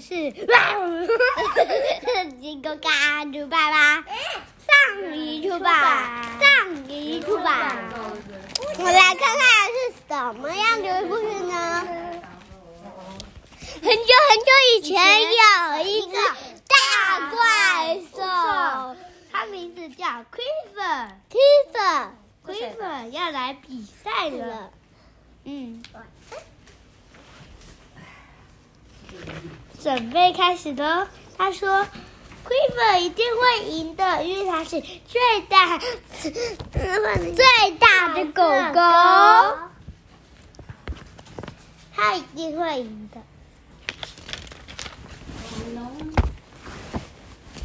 是，金狗嘎猪爸爸上一出吧，上一出吧。我来看看是什么样的故事呢？很久很久以前有一只大怪兽，它名字叫 Quiver。Quiver。Quiver 要来比赛了。嗯。准备开始喽！他说：“Quiver 一定会赢的，因为它是最大、最大的狗狗，它一定会赢的。”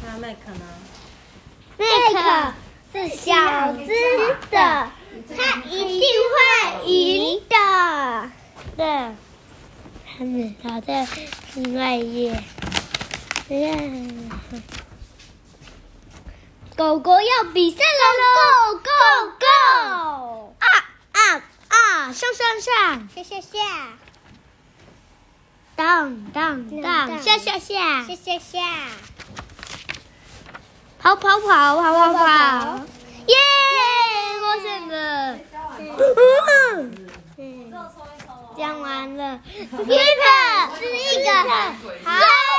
那麦克呢？麦克是小只的，它一定会赢的。对。他们他在另外一页，狗狗要比赛了，Go Go Go！啊啊啊！上上上，下下下，荡荡荡，下下下，下下下，跑跑跑跑跑跑，耶！我胜了。讲完了，Peter 是一个。黑狗狗。